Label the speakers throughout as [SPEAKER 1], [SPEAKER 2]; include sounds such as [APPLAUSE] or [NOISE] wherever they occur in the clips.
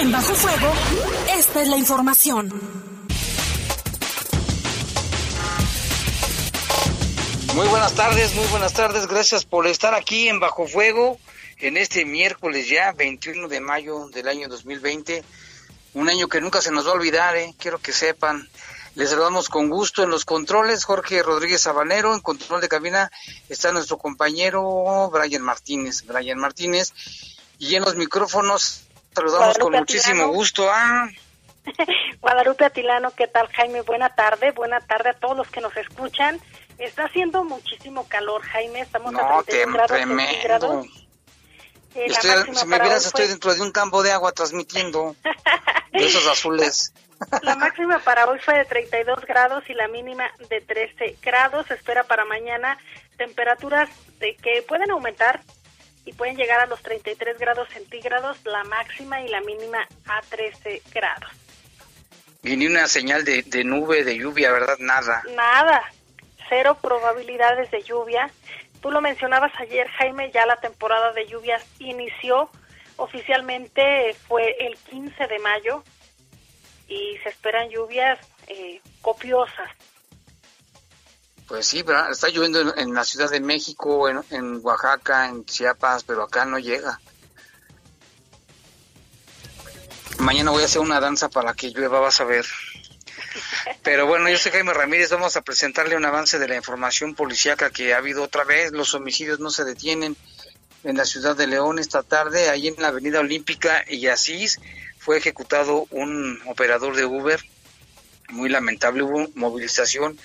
[SPEAKER 1] En Bajo Fuego, esta es la información.
[SPEAKER 2] Muy buenas tardes, muy buenas tardes. Gracias por estar aquí en Bajo Fuego en este miércoles ya, 21 de mayo del año 2020. Un año que nunca se nos va a olvidar, ¿eh? quiero que sepan. Les saludamos con gusto en los controles, Jorge Rodríguez Sabanero, en control de cabina está nuestro compañero Brian Martínez. Brian Martínez. Y en los micrófonos saludamos con muchísimo gusto a... [LAUGHS]
[SPEAKER 3] Guadalupe Atilano, ¿qué tal Jaime? Buena tarde, buena tarde a todos los que nos escuchan. Está haciendo muchísimo calor, Jaime, estamos a 31 grados centígrados.
[SPEAKER 2] Eh, estoy, si me vieras, estoy dentro de un campo de agua transmitiendo de esos [LAUGHS] azules.
[SPEAKER 3] La máxima para hoy fue de 32 grados y la mínima de 13 grados. Se espera para mañana temperaturas de que pueden aumentar y pueden llegar a los 33 grados centígrados, la máxima y la mínima a 13 grados.
[SPEAKER 2] Y ni una señal de, de nube, de lluvia, ¿verdad? Nada.
[SPEAKER 3] Nada. Cero probabilidades de lluvia. Tú lo mencionabas ayer, Jaime, ya la temporada de lluvias inició. Oficialmente fue el 15 de mayo y se esperan lluvias eh, copiosas.
[SPEAKER 2] Pues sí, está lloviendo en, la Ciudad de México, en, en, Oaxaca, en Chiapas, pero acá no llega. Mañana voy a hacer una danza para que llueva, vas a ver. Pero bueno, yo soy Jaime Ramírez, vamos a presentarle un avance de la información policíaca que ha habido otra vez. Los homicidios no se detienen en la ciudad de León esta tarde, ahí en la Avenida Olímpica y Asís fue ejecutado un operador de Uber. Muy lamentable, hubo movilización,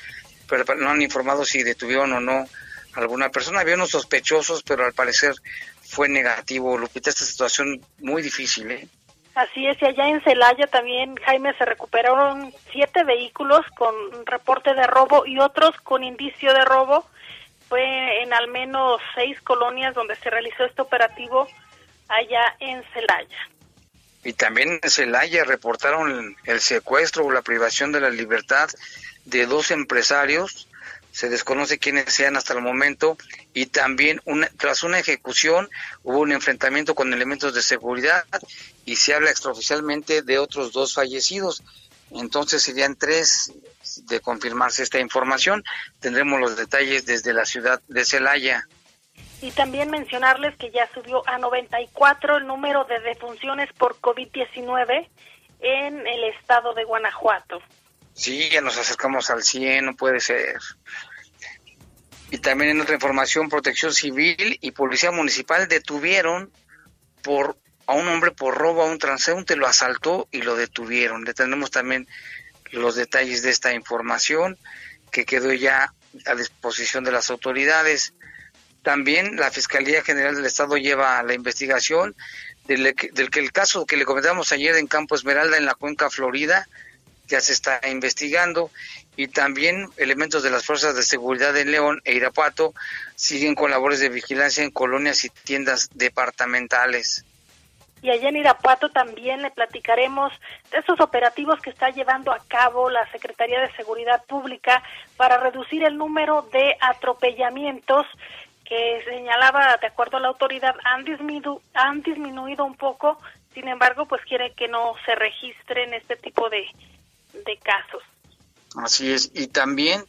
[SPEAKER 2] pero no han informado si detuvieron o no alguna persona. Había unos sospechosos, pero al parecer fue negativo. Lupita, esta situación muy difícil, ¿eh?
[SPEAKER 3] Así es, y allá en Celaya también, Jaime, se recuperaron siete vehículos con reporte de robo y otros con indicio de robo. Fue en al menos seis colonias donde se realizó este operativo allá en Celaya.
[SPEAKER 2] Y también en Celaya reportaron el secuestro o la privación de la libertad de dos empresarios se desconoce quiénes sean hasta el momento y también una, tras una ejecución hubo un enfrentamiento con elementos de seguridad y se habla extraoficialmente de otros dos fallecidos. Entonces serían tres de confirmarse esta información. Tendremos los detalles desde la ciudad de Celaya.
[SPEAKER 3] Y también mencionarles que ya subió a 94 el número de defunciones por COVID-19 en el estado de Guanajuato.
[SPEAKER 2] Sí, ya nos acercamos al 100, no puede ser. Y también en otra información, Protección Civil y Policía Municipal detuvieron por a un hombre por robo a un transeúnte, lo asaltó y lo detuvieron. Le tenemos también los detalles de esta información que quedó ya a disposición de las autoridades. También la Fiscalía General del Estado lleva la investigación del, del que el caso que le comentamos ayer en Campo Esmeralda, en la cuenca Florida, ya se está investigando y también elementos de las fuerzas de seguridad de León e Irapuato siguen con labores de vigilancia en colonias y tiendas departamentales.
[SPEAKER 3] Y allá en Irapuato también le platicaremos de esos operativos que está llevando a cabo la Secretaría de Seguridad Pública para reducir el número de atropellamientos que señalaba, de acuerdo a la autoridad, han disminuido, han disminuido un poco, sin embargo, pues quiere que no se registren este tipo de, de casos.
[SPEAKER 2] Así es, y también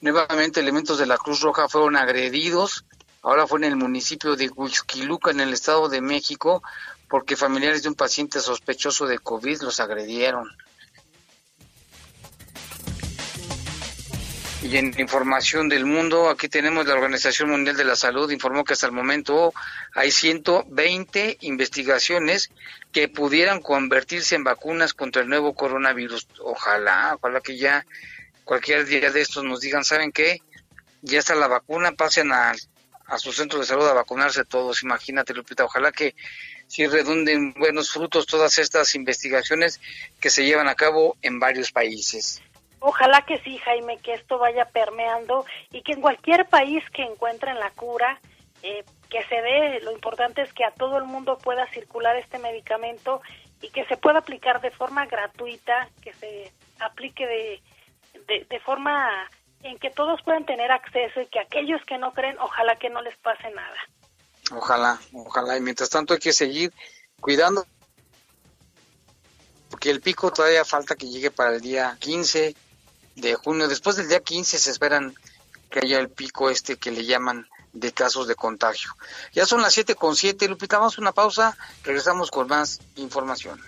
[SPEAKER 2] nuevamente elementos de la Cruz Roja fueron agredidos, ahora fue en el municipio de Huixquiluca, en el Estado de México, porque familiares de un paciente sospechoso de COVID los agredieron. Y en información del mundo, aquí tenemos la Organización Mundial de la Salud, informó que hasta el momento hay 120 investigaciones que pudieran convertirse en vacunas contra el nuevo coronavirus. Ojalá, ojalá que ya cualquier día de estos nos digan, ¿saben qué? Ya está la vacuna, pasen a, a su centro de salud a vacunarse todos. Imagínate, Lupita, ojalá que si redunden buenos frutos todas estas investigaciones que se llevan a cabo en varios países.
[SPEAKER 3] Ojalá que sí, Jaime, que esto vaya permeando y que en cualquier país que encuentren la cura, eh, que se dé, lo importante es que a todo el mundo pueda circular este medicamento y que se pueda aplicar de forma gratuita, que se aplique de, de, de forma en que todos puedan tener acceso y que aquellos que no creen, ojalá que no les pase nada.
[SPEAKER 2] Ojalá, ojalá. Y mientras tanto hay que seguir cuidando, porque el pico todavía falta que llegue para el día 15 de junio. Después del día 15 se esperan que haya el pico este que le llaman de casos de contagio. Ya son las siete con siete, Lupita, vamos una pausa, regresamos con más información.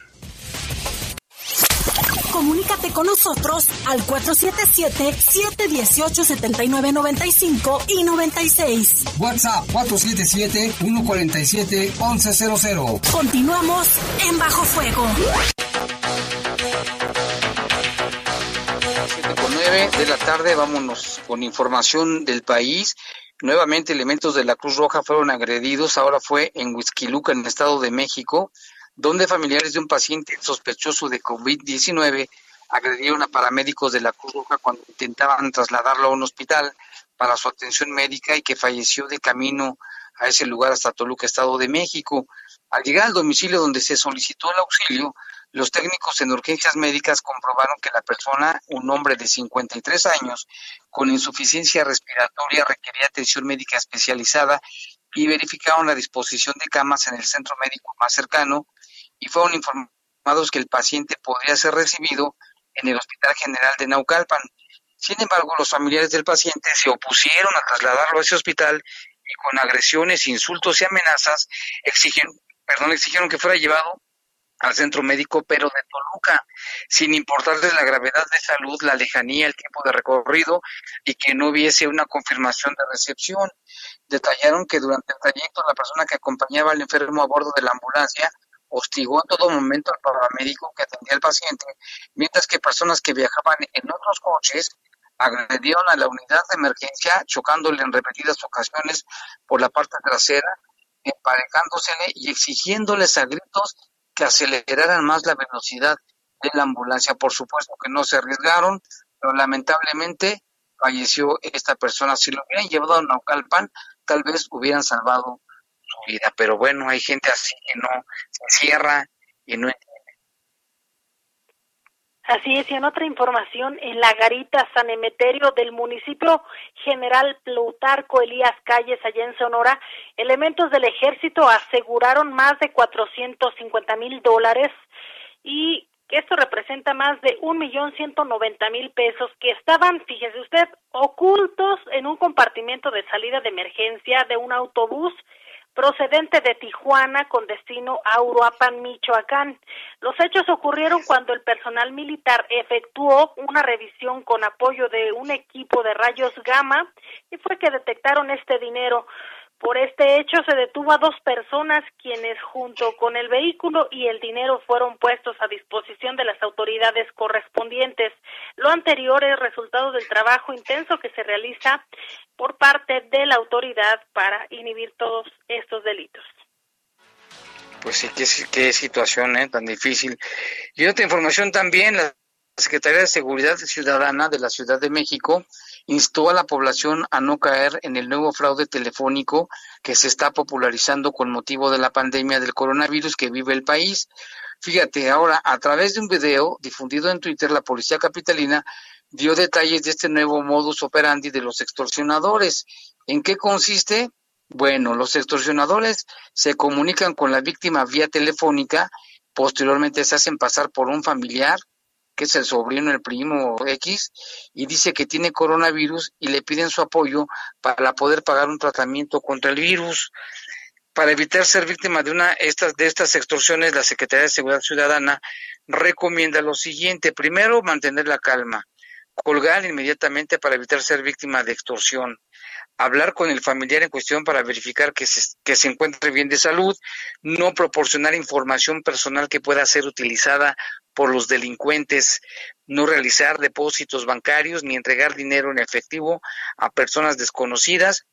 [SPEAKER 1] Comunícate con nosotros al 477-718-7995 y 96.
[SPEAKER 4] WhatsApp 477-147-1100.
[SPEAKER 1] Continuamos en Bajo Fuego.
[SPEAKER 2] De la tarde, vámonos con información del país. Nuevamente elementos de la Cruz Roja fueron agredidos, ahora fue en Huizquiluca, en el Estado de México, donde familiares de un paciente sospechoso de COVID-19 agredieron a paramédicos de la Cruz Roja cuando intentaban trasladarlo a un hospital para su atención médica y que falleció de camino a ese lugar hasta Toluca, Estado de México. Al llegar al domicilio donde se solicitó el auxilio, los técnicos en urgencias médicas comprobaron que la persona, un hombre de 53 años, con insuficiencia respiratoria, requería atención médica especializada y verificaron la disposición de camas en el centro médico más cercano y fueron informados que el paciente podría ser recibido en el Hospital General de Naucalpan. Sin embargo, los familiares del paciente se opusieron a trasladarlo a ese hospital y con agresiones, insultos y amenazas exigieron, perdón, exigieron que fuera llevado al centro médico, pero de Toluca, sin importarles la gravedad de salud, la lejanía, el tiempo de recorrido y que no hubiese una confirmación de recepción. Detallaron que durante el trayecto la persona que acompañaba al enfermo a bordo de la ambulancia hostigó en todo momento al paramédico que atendía al paciente, mientras que personas que viajaban en otros coches agredieron a la unidad de emergencia, chocándole en repetidas ocasiones por la parte trasera, emparejándosele y exigiéndoles a gritos aceleraran más la velocidad de la ambulancia. Por supuesto que no se arriesgaron, pero lamentablemente falleció esta persona. Si lo hubieran llevado a Naucalpan, tal vez hubieran salvado su vida. Pero bueno, hay gente así que no se cierra y no entiende.
[SPEAKER 3] Así es, y en otra información, en la garita San Emeterio del municipio General Plutarco Elías Calles, allá en Sonora, elementos del ejército aseguraron más de 450 mil dólares y esto representa más de un millón ciento noventa mil pesos que estaban, fíjese usted, ocultos en un compartimento de salida de emergencia de un autobús procedente de Tijuana con destino a Uruapan, Michoacán. Los hechos ocurrieron cuando el personal militar efectuó una revisión con apoyo de un equipo de rayos gamma y fue que detectaron este dinero. Por este hecho se detuvo a dos personas quienes junto con el vehículo y el dinero fueron puestos a disposición de las autoridades correspondientes. Lo anterior es resultado del trabajo intenso que se realiza por parte de la autoridad para inhibir todos estos delitos.
[SPEAKER 2] Pues sí, qué, qué situación ¿eh? tan difícil. Y otra información también, la Secretaría de Seguridad Ciudadana de la Ciudad de México instó a la población a no caer en el nuevo fraude telefónico que se está popularizando con motivo de la pandemia del coronavirus que vive el país. Fíjate, ahora a través de un video difundido en Twitter, la policía capitalina dio detalles de este nuevo modus operandi de los extorsionadores. ¿En qué consiste? Bueno, los extorsionadores se comunican con la víctima vía telefónica, posteriormente se hacen pasar por un familiar que es el sobrino, el primo X, y dice que tiene coronavirus y le piden su apoyo para poder pagar un tratamiento contra el virus. Para evitar ser víctima de una estas, de estas extorsiones, la Secretaría de Seguridad Ciudadana recomienda lo siguiente. Primero, mantener la calma. colgar inmediatamente para evitar ser víctima de extorsión, hablar con el familiar en cuestión para verificar que se, que se encuentre bien de salud, no proporcionar información personal que pueda ser utilizada por los delincuentes, no realizar depósitos bancarios ni entregar dinero en efectivo a personas desconocidas.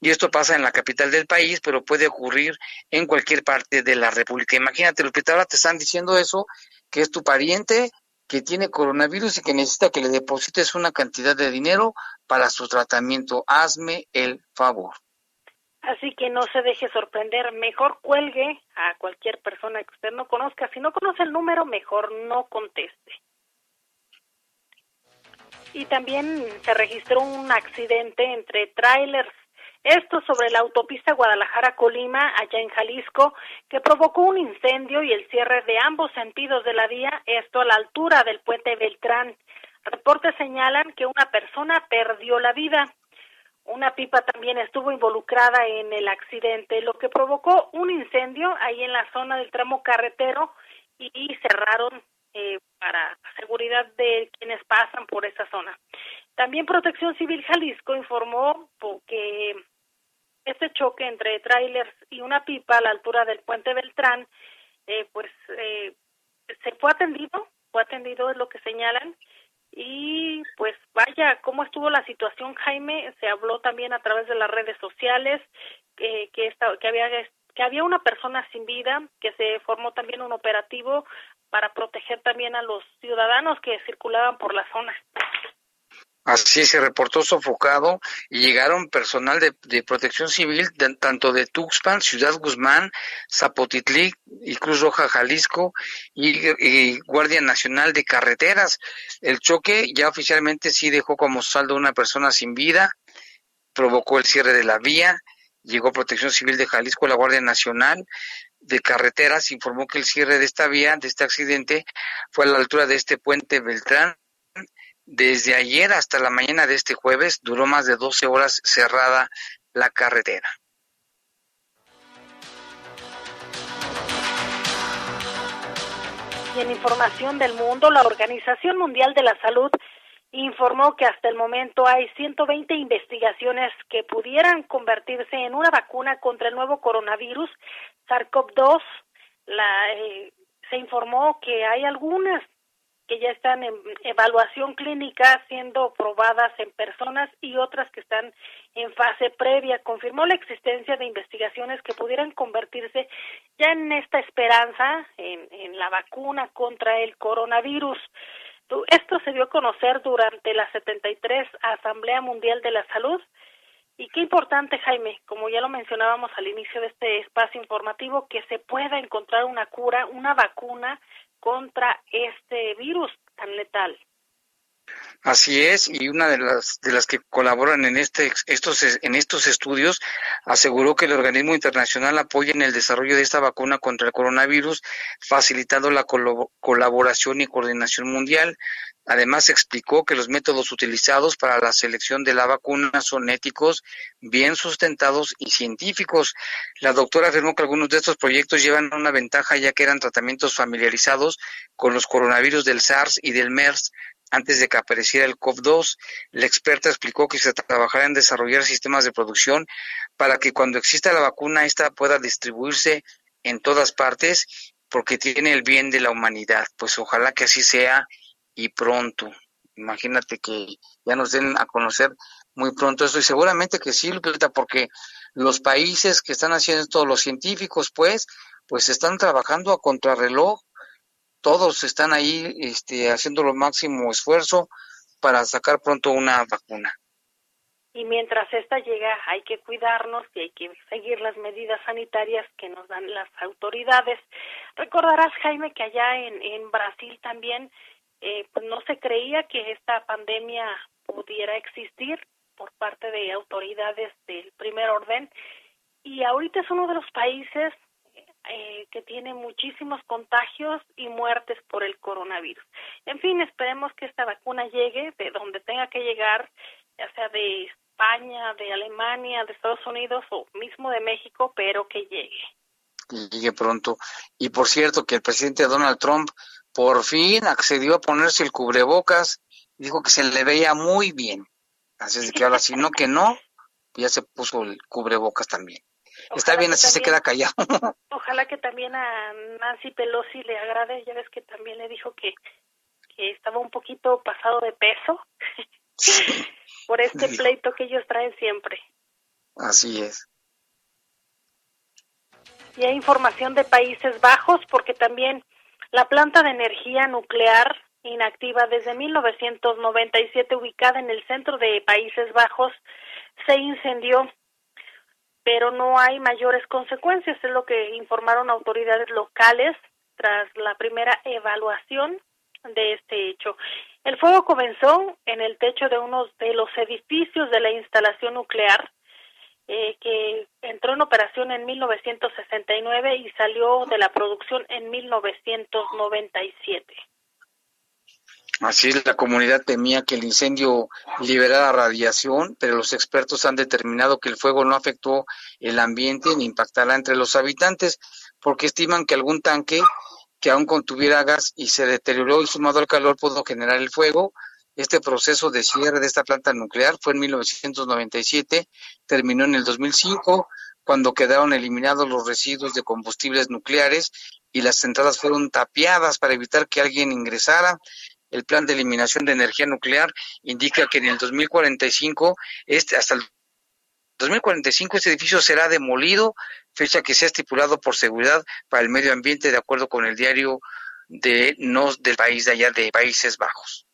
[SPEAKER 2] Y esto pasa en la capital del país, pero puede ocurrir en cualquier parte de la República. Imagínate, que ahora te están diciendo eso, que es tu pariente que tiene coronavirus y que necesita que le deposites una cantidad de dinero para su tratamiento. Hazme el favor.
[SPEAKER 3] Así que no se deje sorprender, mejor cuelgue a cualquier persona que usted no conozca. Si no conoce el número, mejor no conteste. Y también se registró un accidente entre trailers esto sobre la autopista Guadalajara-Colima, allá en Jalisco, que provocó un incendio y el cierre de ambos sentidos de la vía, esto a la altura del puente Beltrán. Reportes señalan que una persona perdió la vida. Una pipa también estuvo involucrada en el accidente, lo que provocó un incendio ahí en la zona del tramo carretero y cerraron eh, para seguridad de quienes pasan por esa zona. También Protección Civil Jalisco informó que este choque entre trailers y una pipa a la altura del puente Beltrán, eh, pues eh, se fue atendido, fue atendido es lo que señalan, y pues vaya, cómo estuvo la situación, Jaime, se habló también a través de las redes sociales que, que había que había una persona sin vida, que se formó también un operativo para proteger también a los ciudadanos que circulaban por la zona.
[SPEAKER 2] Así se reportó sofocado y llegaron personal de, protección civil tanto de Tuxpan, Ciudad Guzmán, Zapotitlí y Cruz Roja Jalisco y, Guardia Nacional de Carreteras. El choque ya oficialmente sí dejó como saldo una persona sin vida, provocó el cierre de la vía, llegó Protección Civil de Jalisco, la Guardia Nacional de Carreteras, informó que el cierre de esta vía, de este accidente, fue a la altura de este puente Beltrán desde ayer hasta la mañana de este jueves duró más de 12 horas cerrada la carretera.
[SPEAKER 3] Y en información del mundo, la Organización Mundial de la Salud informó que hasta el momento hay 120 investigaciones que pudieran convertirse en una vacuna contra el nuevo coronavirus SARS-CoV-2. La, eh, se informó que hay algunas que ya están en evaluación clínica siendo probadas en personas y otras que están en fase previa. Confirmó la existencia de investigaciones que pudieran convertirse ya en esta esperanza en, la vacuna contra el coronavirus. Esto se dio a conocer durante la 73 Asamblea Mundial de la Salud. Y qué importante, Jaime, como ya lo mencionábamos al inicio de este espacio informativo, que se pueda encontrar una cura, una vacuna contra este virus tan letal.
[SPEAKER 2] Así es, y una de las de las que colaboran en este estos en estos estudios aseguró que el organismo internacional apoya en el desarrollo de esta vacuna contra el coronavirus, facilitando la colaboración y coordinación mundial. Además, explicó que los métodos utilizados para la selección de la vacuna son éticos, bien sustentados y científicos. La doctora afirmó que algunos de estos proyectos llevan una ventaja ya que eran tratamientos familiarizados con los coronavirus del SARS y del MERS antes de que apareciera el COV-2. La experta explicó que se trabajará en desarrollar sistemas de producción para que cuando exista la vacuna, esta pueda distribuirse en todas partes porque tiene el bien de la humanidad. Pues ojalá que así sea y pronto. Imagínate que ya nos den a conocer muy pronto esto y seguramente que sí, porque los países que están haciendo esto, los científicos, pues, pues están trabajando a contrarreloj. Todos están ahí este, haciendo lo máximo esfuerzo para sacar pronto una vacuna.
[SPEAKER 3] Y mientras esta llega, hay que cuidarnos y hay que seguir las medidas sanitarias que nos dan las autoridades. Recordarás, Jaime, que allá en, en Brasil también eh, pues no se creía que esta pandemia pudiera existir por parte de autoridades del primer orden y ahorita es uno de los países eh, que tiene muchísimos contagios y muertes por el coronavirus. En fin, esperemos que esta vacuna llegue de donde tenga que llegar, ya sea de España, de Alemania, de Estados Unidos o mismo de México, pero que llegue.
[SPEAKER 2] Que llegue pronto. Y por cierto, que el presidente Donald Trump por fin accedió a ponerse el cubrebocas dijo que se le veía muy bien. Así es que ahora si no que no, ya se puso el cubrebocas también. Está bien, así se queda callado. [LAUGHS]
[SPEAKER 3] Ojalá que también a Nancy Pelosi le agrade, ya ves que también le dijo que, que estaba un poquito pasado de peso [LAUGHS] por este pleito que ellos traen siempre.
[SPEAKER 2] Así es.
[SPEAKER 3] Y hay información de Países Bajos porque también la planta de energía nuclear inactiva desde 1997 ubicada en el centro de Países Bajos se incendió pero no hay mayores consecuencias, es lo que informaron autoridades locales tras la primera evaluación de este hecho. El fuego comenzó en el techo de uno de los edificios de la instalación nuclear eh, que entró en operación en 1969 y salió de la producción en 1997.
[SPEAKER 2] Así es, la comunidad temía que el incendio liberara radiación, pero los expertos han determinado que el fuego no afectó el ambiente ni impactará entre los habitantes, porque estiman que algún tanque que aún contuviera gas y se deterioró y sumado al calor pudo generar el fuego. Este proceso de cierre de esta planta nuclear fue en 1997, terminó en el 2005, cuando quedaron eliminados los residuos de combustibles nucleares y las entradas fueron tapiadas para evitar que alguien ingresara el plan de eliminación de energía nuclear indica que en el 2045, este, hasta el 2045 este edificio será demolido, fecha que se ha estipulado por seguridad para el medio ambiente de acuerdo con el diario de nos del país de allá de Países Bajos.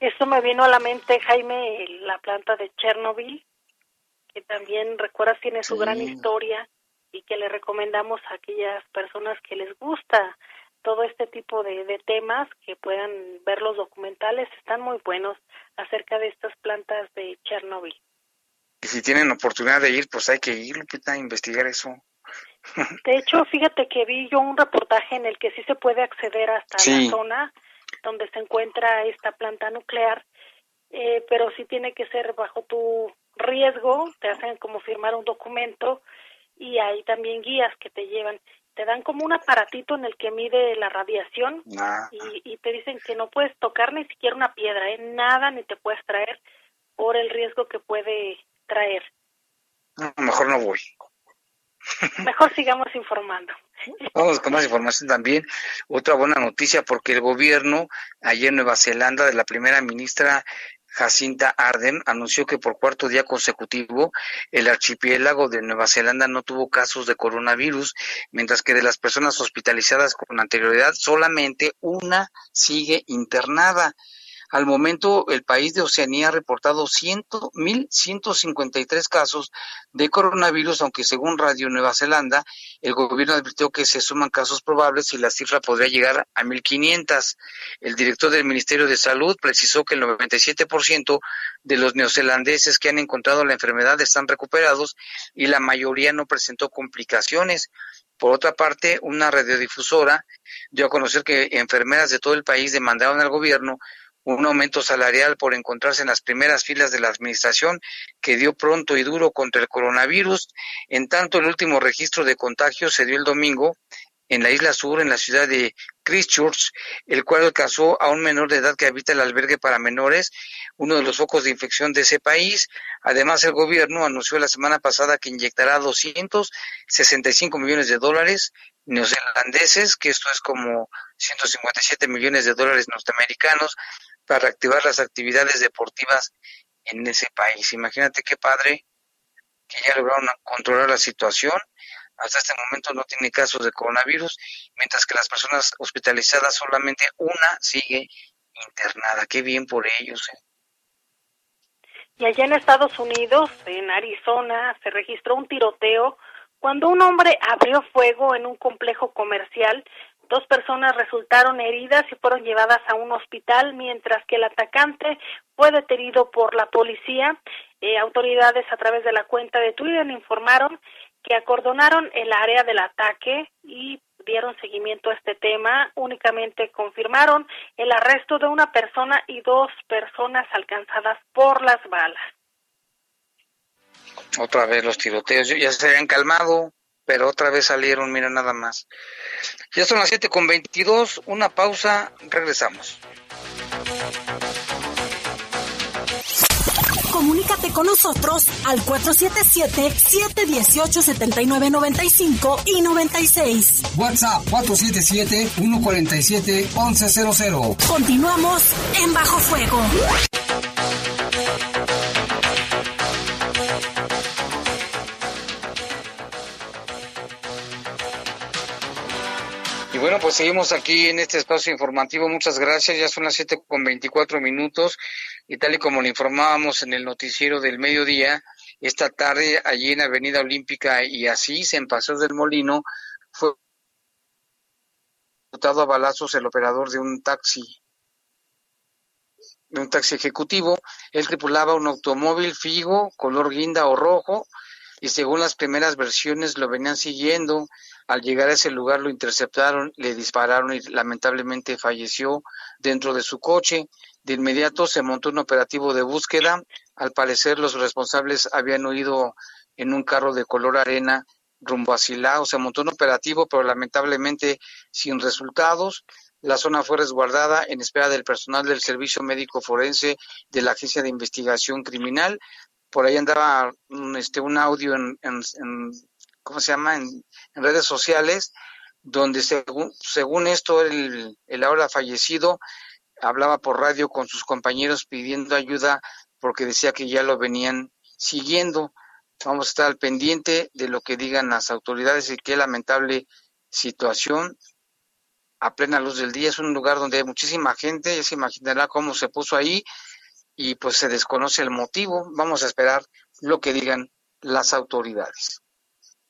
[SPEAKER 3] Esto me vino a la mente, Jaime, la planta de Chernobyl, que también recuerdas tiene su gran historia y que le recomendamos a aquellas personas que les gusta todo este tipo de, temas que puedan ver los documentales están muy buenos acerca de estas plantas de Chernobyl.
[SPEAKER 2] Y si tienen oportunidad de ir, pues hay que ir, a investigar eso.
[SPEAKER 3] De hecho, fíjate que vi yo un reportaje en el que sí se puede acceder hasta la zona donde se encuentra esta planta nuclear, eh, pero sí tiene que ser bajo tu riesgo, te hacen como firmar un documento y hay también guías que te llevan te dan como un aparatito en el que mide la radiación ah. y, te dicen que no puedes tocar ni siquiera una piedra, ¿eh? nada ni te puedes traer por el riesgo que puede traer.
[SPEAKER 2] mejor no voy.
[SPEAKER 3] Mejor sigamos informando.
[SPEAKER 2] Vamos con más información también. Otra buena noticia porque el gobierno ayer en Nueva Zelanda de la primera ministra Jacinta Arden anunció que por cuarto día consecutivo el archipiélago de Nueva Zelanda no tuvo casos de coronavirus, mientras que de las personas hospitalizadas con anterioridad solamente una sigue internada. Al momento, el país de Oceanía ha reportado 1.153 casos de coronavirus, aunque según Radio Nueva Zelanda, el gobierno advirtió que se suman casos probables y la cifra podría llegar a 1.500. El director del Ministerio de Salud precisó que el 97% de los neozelandeses que han encontrado la enfermedad están recuperados y la mayoría no presentó complicaciones. Por otra parte, una radiodifusora dio a conocer que enfermeras de todo el país demandaron al gobierno un aumento salarial por encontrarse en las primeras filas de la administración que dio pronto y duro contra el coronavirus. En tanto, el último registro de contagios se dio el domingo en la isla sur, en la ciudad de Christchurch, el cual alcanzó a un menor de edad que habita el albergue para menores, uno de los focos de infección de ese país. Además, el gobierno anunció la semana pasada que inyectará 265 millones de dólares neozelandeses, que esto es como 157 millones de dólares norteamericanos, para reactivar las actividades deportivas en ese país. Imagínate qué padre que ya lograron controlar la situación. Hasta este momento no tiene casos de coronavirus, mientras que las personas hospitalizadas solamente una sigue internada. Qué bien por ellos. ¿eh?
[SPEAKER 3] Y allá en Estados Unidos, en Arizona, se registró un tiroteo cuando un hombre abrió fuego en un complejo comercial Dos personas resultaron heridas y fueron llevadas a un hospital, mientras que el atacante fue detenido por la policía. Eh, autoridades a través de la cuenta de Twitter informaron que acordonaron el área del ataque y dieron seguimiento a este tema. Únicamente confirmaron el arresto de una persona y dos personas alcanzadas por las balas.
[SPEAKER 2] Otra vez los tiroteos ya se habían calmado pero otra vez salieron, mira nada más. Ya son las 7 con 22, una pausa, regresamos.
[SPEAKER 1] Comunícate con nosotros al 477-718-7995 y 96.
[SPEAKER 4] WhatsApp 477-147-1100.
[SPEAKER 1] Continuamos en Bajo Fuego.
[SPEAKER 2] Bueno, pues seguimos aquí en este espacio informativo. Muchas gracias. Ya son las siete con veinticuatro minutos y tal y como le informábamos en el noticiero del mediodía, esta tarde allí en Avenida Olímpica y así en Paseo del Molino fue ejecutado a balazos el operador de un taxi de un taxi ejecutivo. Él tripulaba un automóvil Figo color guinda o rojo y según las primeras versiones lo venían siguiendo. Al llegar a ese lugar lo interceptaron, le dispararon y lamentablemente falleció dentro de su coche. De inmediato se montó un operativo de búsqueda. Al parecer los responsables habían huido en un carro de color arena rumbo a Silao. Se montó un operativo, pero lamentablemente sin resultados. La zona fue resguardada en espera del personal del Servicio Médico Forense de la Agencia de Investigación Criminal por ahí andaba este, un audio en, en, ¿cómo se llama?, en, redes sociales, donde según, según esto el, el ahora fallecido hablaba por radio con sus compañeros pidiendo ayuda porque decía que ya lo venían siguiendo. Vamos a estar al pendiente de lo que digan las autoridades y qué lamentable situación a plena luz del día. Es un lugar donde hay muchísima gente, ya se imaginará cómo se puso ahí y pues se desconoce el motivo. Vamos a esperar lo que digan las autoridades.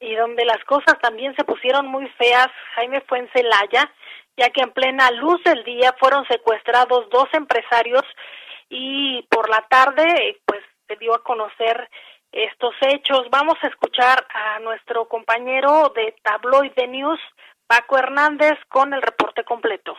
[SPEAKER 3] Y donde las cosas también se pusieron muy feas, Jaime fue en Celaya, ya que en plena luz del día fueron secuestrados dos empresarios y por la tarde pues se dio a conocer estos hechos. Vamos a escuchar a nuestro compañero de Tabloide News, Paco Hernández, con el reporte completo.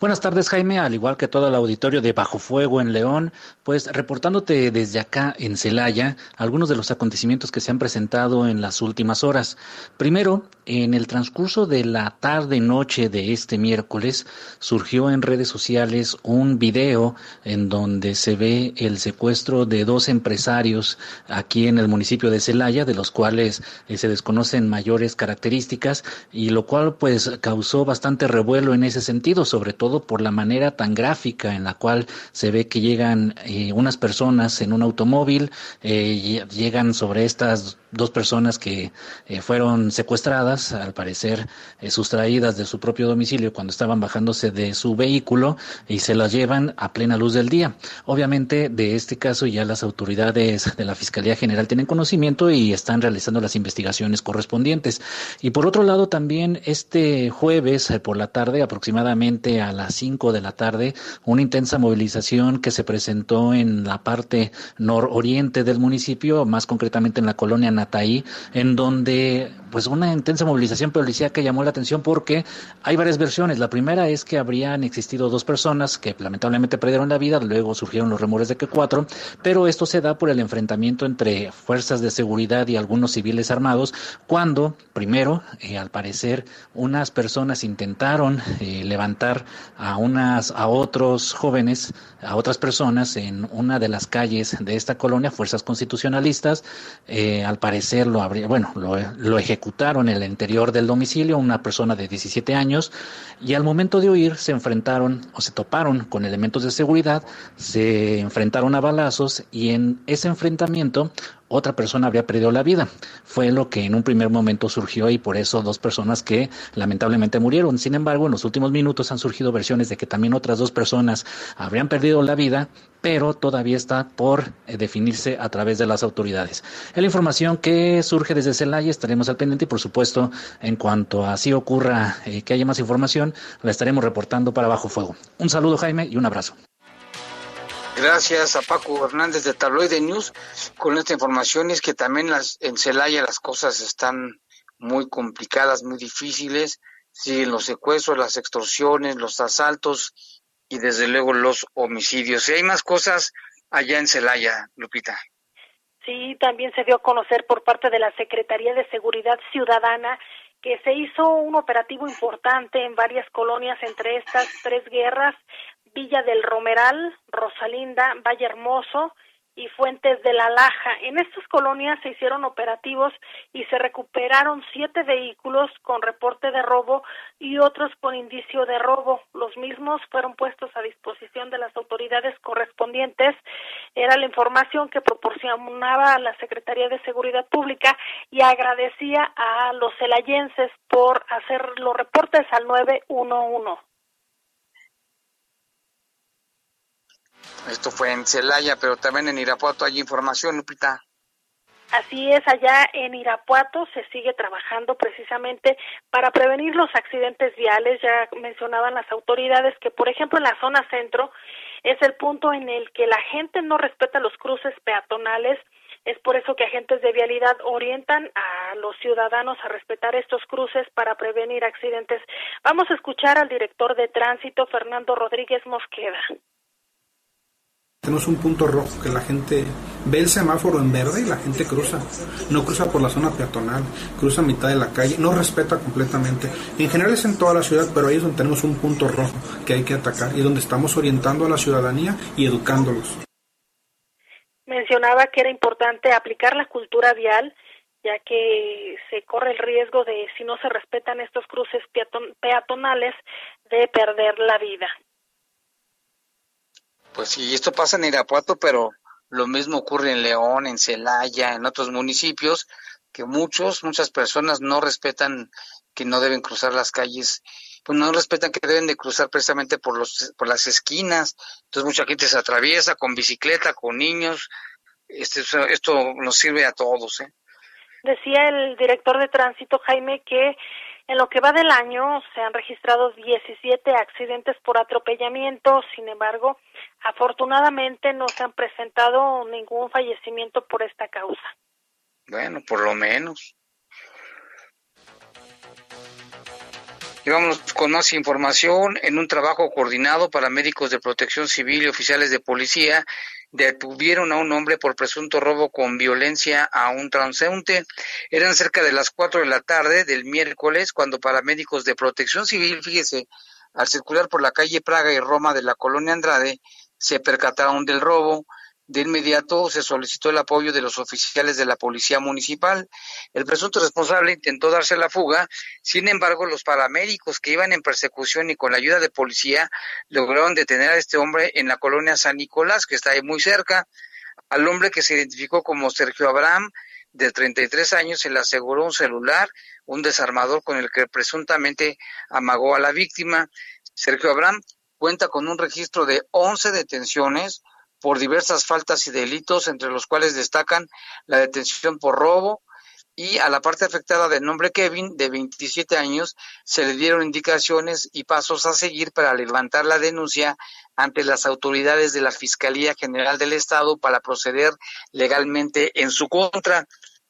[SPEAKER 5] Buenas tardes, Jaime, al igual que todo el auditorio de Bajo Fuego en León, pues reportándote desde acá en Celaya algunos de los acontecimientos que se han presentado en las últimas horas. Primero, en el transcurso de la tarde-noche de este miércoles, surgió en redes sociales un video en donde se ve el secuestro de dos empresarios aquí en el municipio de Celaya, de los cuales eh, se desconocen mayores características, y lo cual pues causó bastante revuelo en ese sentido, sobre todo por la manera tan gráfica en la cual se ve que llegan eh, unas personas en un automóvil, eh, llegan sobre estas dos personas que eh, fueron secuestradas, al parecer sustraídas de su propio domicilio cuando estaban bajándose de su vehículo y se las llevan a plena luz del día. Obviamente de este caso ya las autoridades de la Fiscalía General tienen conocimiento y están realizando las investigaciones correspondientes. Y por otro lado también este jueves por la tarde aproximadamente a las 5 de la tarde una intensa movilización que se presentó en la parte nororiente del municipio, más concretamente en la colonia Nataí, en donde pues una intensa movilización policía que llamó la atención porque hay varias versiones. La primera es que habrían existido dos personas que lamentablemente perdieron la vida, luego surgieron los rumores de que cuatro, pero esto se da por el enfrentamiento entre fuerzas de seguridad y algunos civiles armados, cuando primero, eh, al parecer, unas personas intentaron eh, levantar a unas a otros jóvenes, a otras personas en una de las calles de esta colonia, fuerzas constitucionalistas, eh, al parecer lo habría, bueno, lo, lo ejecutaron en el interior del domicilio, una persona de 17 años, y al momento de huir se enfrentaron o se toparon con elementos de seguridad, se enfrentaron a balazos y en ese enfrentamiento otra persona habría perdido la vida. Fue lo que en un primer momento surgió y por eso dos personas que lamentablemente murieron. Sin embargo, en los últimos minutos han surgido versiones de que también otras dos personas habrían perdido la vida, pero todavía está por eh, definirse a través de las autoridades. Es la información que surge desde Celaya, estaremos al pendiente y por supuesto, en cuanto así ocurra eh, que haya más información, la estaremos reportando para Bajo Fuego. Un saludo Jaime y un abrazo.
[SPEAKER 2] Gracias a Paco Hernández de Tabloide News con esta información. Es que también las, en Celaya las cosas están muy complicadas, muy difíciles. Siguen los secuestros, las extorsiones, los asaltos y desde luego los homicidios. Y hay más cosas allá en Celaya, Lupita.
[SPEAKER 3] Sí, también se dio a conocer por parte de la Secretaría de Seguridad Ciudadana que se hizo un operativo importante en varias colonias, entre estas tres guerras, Villa del Romeral, Rosalinda, Valle Hermoso y Fuentes de la Laja. En estas colonias se hicieron operativos y se recuperaron siete vehículos con reporte de robo y otros con indicio de robo. Los mismos fueron puestos a disposición de las autoridades correspondientes. Era la información que proporcionaba la Secretaría de Seguridad Pública y agradecía a los celayenses por hacer los reportes al 911.
[SPEAKER 2] Esto fue en Celaya, pero también en Irapuato hay información, Lupita.
[SPEAKER 3] Así es, allá en Irapuato se sigue trabajando precisamente para prevenir los accidentes viales. Ya mencionaban las autoridades que, por ejemplo, en la zona centro es el punto en el que la gente no respeta los cruces peatonales. Es por eso que agentes de vialidad orientan a los ciudadanos a respetar estos cruces para prevenir accidentes. Vamos a escuchar al director de tránsito, Fernando Rodríguez Mosqueda.
[SPEAKER 6] Tenemos un punto rojo que la gente ve el semáforo en verde y la gente cruza. No cruza por la zona peatonal, cruza a mitad de la calle, no respeta completamente. En general es en toda la ciudad, pero ahí es donde tenemos un punto rojo que hay que atacar y donde estamos orientando a la ciudadanía y educándolos.
[SPEAKER 3] Mencionaba que era importante aplicar la cultura vial ya que se corre el riesgo de, si no se respetan estos cruces peatonales, de perder la vida.
[SPEAKER 2] Pues sí, esto pasa en Irapuato, pero lo mismo ocurre en León, en Celaya, en otros municipios, que muchos, muchas personas no respetan que no deben cruzar las calles, pues no respetan que deben de cruzar precisamente por los por las esquinas. Entonces mucha gente se atraviesa con bicicleta, con niños. Este, esto nos sirve a todos. ¿eh?
[SPEAKER 3] Decía el director de tránsito Jaime que en lo que va del año se han registrado 17 accidentes por atropellamiento, sin embargo, afortunadamente no se han presentado ningún fallecimiento por esta causa.
[SPEAKER 2] Bueno, por lo menos. Y vamos con más información. En un trabajo coordinado para médicos de protección civil y oficiales de policía, detuvieron a un hombre por presunto robo con violencia a un transeúnte. Eran cerca de las cuatro de la tarde del miércoles cuando paramédicos de protección civil, fíjese, al circular por la calle Praga y Roma de la colonia Andrade, se percataron del robo. De inmediato se solicitó el apoyo de los oficiales de la policía municipal. El presunto responsable intentó darse la fuga, sin embargo, los paramédicos que iban en persecución y con la ayuda de policía lograron detener a este hombre en la colonia San Nicolás, que está ahí muy cerca. Al hombre que se identificó como Sergio Abraham, de 33 años, se le aseguró un celular, un desarmador con el que presuntamente amagó a la víctima. Sergio Abraham cuenta con un registro de 11 detenciones, por diversas faltas y delitos, entre los cuales destacan la detención por robo, y a la parte afectada del nombre Kevin, de 27 años, se le dieron indicaciones y pasos a seguir para levantar la denuncia ante las autoridades de la Fiscalía General del Estado para proceder legalmente en su contra.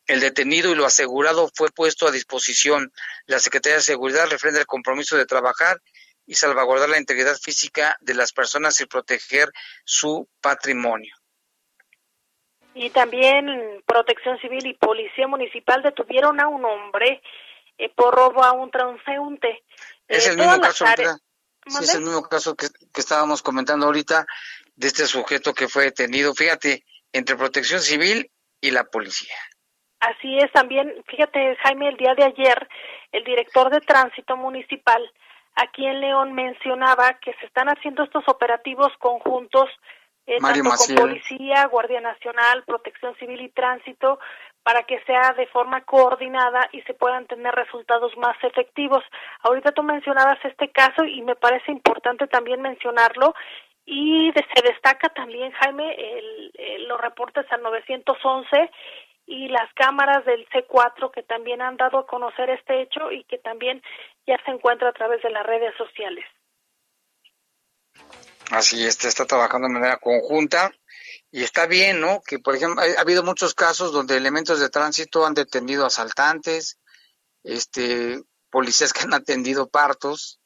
[SPEAKER 2] El detenido y lo asegurado fue puesto a disposición. La Secretaría de Seguridad refrenda el compromiso de trabajar y salvaguardar la integridad física de las personas y proteger su patrimonio.
[SPEAKER 3] Y también Protección Civil y Policía Municipal detuvieron a un hombre eh, por robo a un transeúnte.
[SPEAKER 2] Es el mismo caso, sí, es el mismo caso que, que estábamos comentando ahorita de este sujeto que fue detenido, fíjate, entre Protección Civil y la policía.
[SPEAKER 3] Así es, también, fíjate, Jaime, el día de ayer, el director de tránsito municipal aquí en León mencionaba que se están haciendo estos operativos conjuntos eh, tanto con policía, Guardia Nacional, Protección Civil y Tránsito para que sea de forma coordinada y se puedan tener resultados más efectivos. Ahorita tú mencionabas este caso y me parece importante también mencionarlo y se destaca también, Jaime, el, los reportes al 911 y las cámaras del C4 que también han dado a conocer este hecho y que también ya se encuentra a través de las redes sociales.
[SPEAKER 2] Así es, está trabajando de manera conjunta y está bien, ¿no? Que, por ejemplo, ha, habido muchos casos donde elementos de tránsito han detenido asaltantes, este, policías que han atendido partos,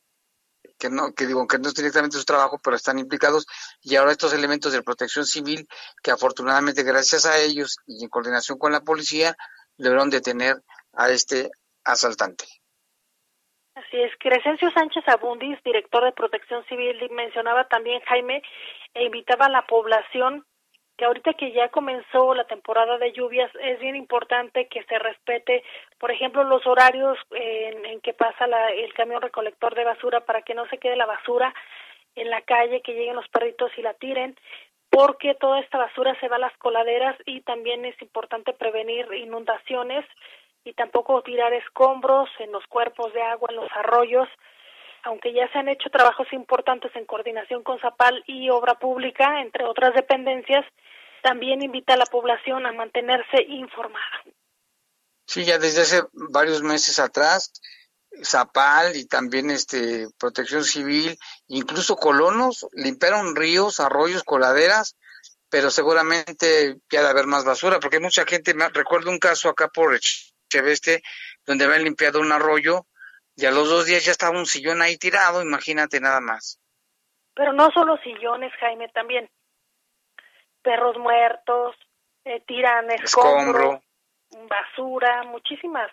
[SPEAKER 2] que no, que digo, que no es directamente su trabajo, pero están implicados, y ahora estos elementos de protección civil, que afortunadamente gracias a ellos y en coordinación con la policía, lograron detener a este asaltante.
[SPEAKER 3] Así es, Crescencio Sánchez Abundis, director de Protección Civil, mencionaba también, Jaime, e invitaba a la población que ahorita que ya comenzó la temporada de lluvias es bien importante que se respete, por ejemplo, los horarios en, que pasa la, el camión recolector de basura para que no se quede la basura en la calle, que lleguen los perritos y la tiren, porque toda esta basura se va a las coladeras y también es importante prevenir inundaciones y tampoco tirar escombros en los cuerpos de agua, en los arroyos, aunque ya se han hecho trabajos importantes en coordinación con Zapal y Obra Pública, entre otras dependencias, también invita a la población a mantenerse informada.
[SPEAKER 2] Sí, ya desde hace varios meses atrás Zapal y también este Protección Civil, incluso colonos, limpiaron ríos, arroyos, coladeras, pero seguramente ya de haber más basura, porque mucha gente, me, recuerdo un caso acá por Cheveste, donde habían limpiado un arroyo y a los dos días ya estaba un sillón ahí tirado, imagínate nada más.
[SPEAKER 3] Pero no solo sillones, Jaime, también perros muertos, eh, tiran escombro, basura, muchísimas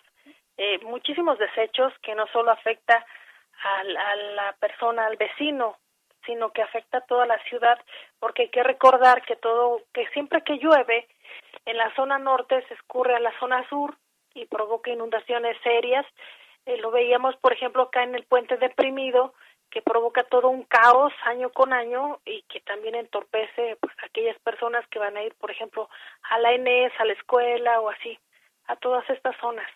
[SPEAKER 3] eh, muchísimos desechos que no solo afecta a, la persona, al vecino, sino que afecta a toda la ciudad, porque hay que recordar que todo, que siempre que llueve, en la zona norte se escurre a la zona sur y provoca inundaciones serias. Eh, lo veíamos, por ejemplo, acá en el puente deprimido, que provoca todo un caos año con año y que también entorpece pues aquellas personas que van a ir, por ejemplo, a la ENES, a la escuela o así, a todas estas zonas.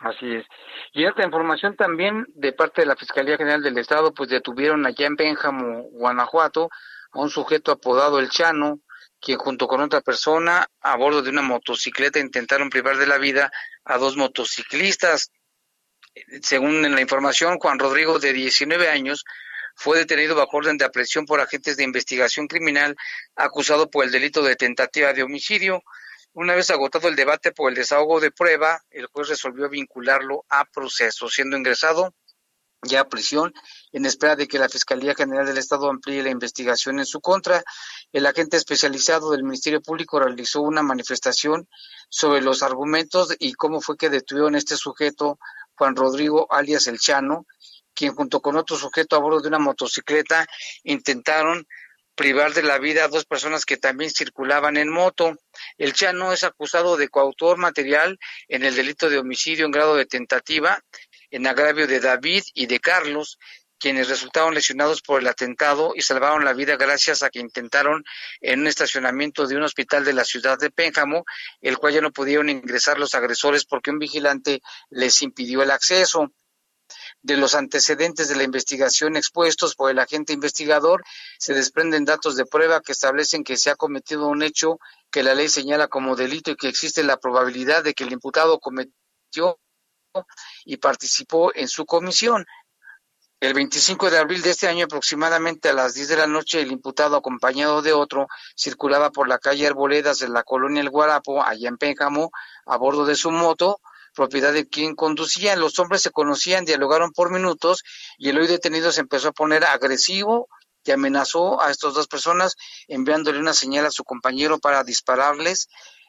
[SPEAKER 2] Así es. Y esta información también de parte de la Fiscalía General del Estado, pues detuvieron allá en Pénjamo, Guanajuato, a un sujeto apodado El Chano, quien junto con otra persona a bordo de una motocicleta intentaron privar de la vida a dos motociclistas. Según la información, Juan Rodrigo, de 19 años, fue detenido bajo orden de aprehensión por agentes de investigación criminal acusado por el delito de tentativa de homicidio. Una vez agotado el debate por el desahogo de prueba, el juez resolvió vincularlo a proceso, siendo ingresado ya a prisión en espera de que la Fiscalía General del Estado amplíe la investigación en su contra. El agente especializado del Ministerio Público realizó una manifestación sobre los argumentos y cómo fue que detuvieron a este sujeto, Juan Rodrigo alias El Chano, quien junto con otro sujeto a bordo de una motocicleta intentaron privar de la vida a dos personas que también circulaban en moto. El Chano es acusado de coautor material en el delito de homicidio en grado de tentativa, en agravio de David y de Carlos, quienes resultaron lesionados por el atentado y salvaron la vida gracias a que intentaron en un estacionamiento de un hospital de la ciudad de Pénjamo, el cual ya no pudieron ingresar los agresores porque un vigilante les impidió el acceso. De los antecedentes de la investigación expuestos por el agente investigador, se desprenden datos de prueba que establecen que se ha cometido un hecho que la ley señala como delito y que existe la probabilidad de que el imputado cometió y participó en su comisión. El 25 de abril de este año, aproximadamente a las 10 de la noche, el imputado, acompañado de otro, circulaba por la calle Arboledas de la colonia El Guarapo, allá en Pénjamo, a bordo de su moto, propiedad de quien conducían. Los hombres se conocían, dialogaron por minutos y el hoy detenido se empezó a poner agresivo y amenazó a estas dos personas enviándole una señal a su compañero para dispararles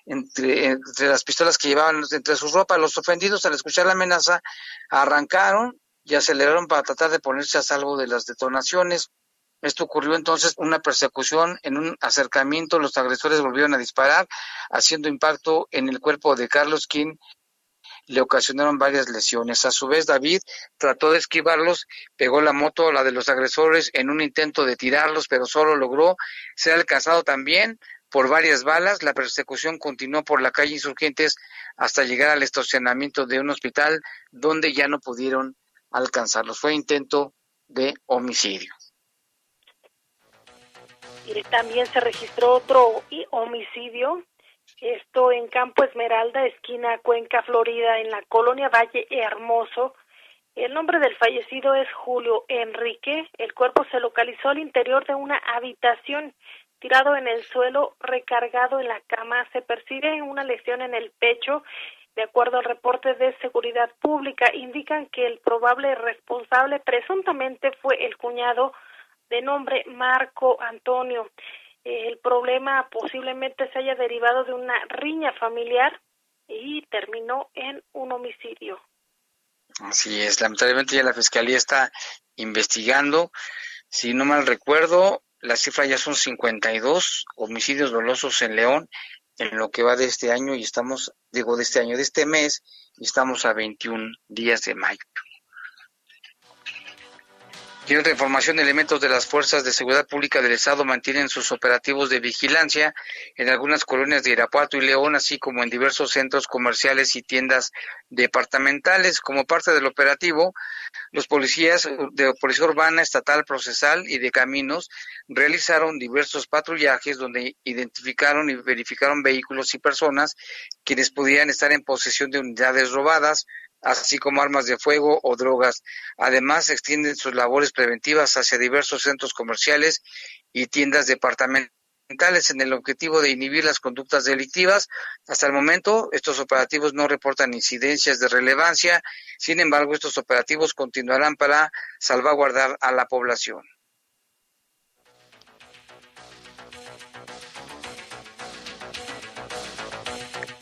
[SPEAKER 2] entre, entre las pistolas que llevaban entre sus ropas. Los ofendidos al escuchar la amenaza arrancaron y aceleraron para tratar de ponerse a salvo de las detonaciones. Esto ocurrió entonces una persecución en un acercamiento, los agresores volvieron a disparar, haciendo impacto en el cuerpo de Carlos, quien le ocasionaron varias lesiones. A su vez, David trató de esquivarlos, pegó la moto, la de los agresores, en un intento de tirarlos, pero solo logró ser alcanzado también por varias balas. La persecución continuó por la calle Insurgentes hasta llegar al estacionamiento de un hospital donde ya no pudieron alcanzarlos. Fue intento de homicidio.
[SPEAKER 3] Y también se registró otro homicidio esto en Campo Esmeralda, esquina Cuenca, Florida, en la colonia Valle Hermoso. El nombre del fallecido es Julio Enrique. El cuerpo se localizó al interior de una habitación, tirado en el suelo, recargado en la cama. Se percibe una lesión en el pecho. De acuerdo al reporte de seguridad pública, indican que el probable responsable presuntamente fue el cuñado de nombre Marco Antonio el problema posiblemente se haya derivado de una riña familiar y terminó en un homicidio.
[SPEAKER 2] Así es, lamentablemente ya la fiscalía está investigando. Si no mal recuerdo, la cifra ya son 52 homicidios dolosos en León en lo que va de este año y estamos, digo, de este año, de este mes, y estamos a 21 días de mayo. Y otra información, elementos de las fuerzas de seguridad pública del Estado mantienen sus operativos de vigilancia en algunas colonias de Irapuato y León, así como en diversos centros comerciales y tiendas departamentales. Como parte del operativo, los policías de Policía Urbana, Estatal, Procesal y de Caminos realizaron diversos patrullajes donde identificaron y verificaron vehículos y personas quienes pudieran estar en posesión de unidades robadas, así como armas de fuego o drogas. Además, extienden sus labores preventivas hacia diversos centros comerciales y tiendas departamentales en el objetivo de inhibir las conductas delictivas. Hasta el momento, estos operativos no reportan incidencias de relevancia. Sin embargo, estos operativos continuarán para salvaguardar a la población.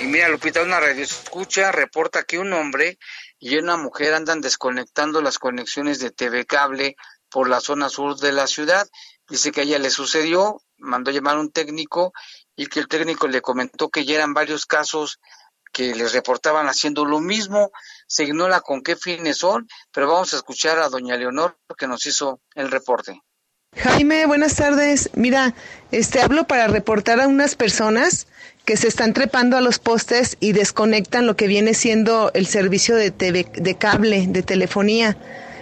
[SPEAKER 2] Mira, Lupita, una radio escucha reporta que un hombre y una mujer andan desconectando las conexiones de TV cable por la zona sur de la ciudad. Dice que a ella le sucedió, mandó llamar a un técnico y que el técnico le comentó que ya eran varios casos que les reportaban haciendo lo mismo. Se ignora con qué fines son, pero vamos a escuchar a doña Leonor que nos hizo el reporte.
[SPEAKER 7] Jaime, buenas tardes. Mira, este hablo para reportar a unas personas que se están trepando a los postes y desconectan lo que viene siendo el servicio de, de cable, de telefonía.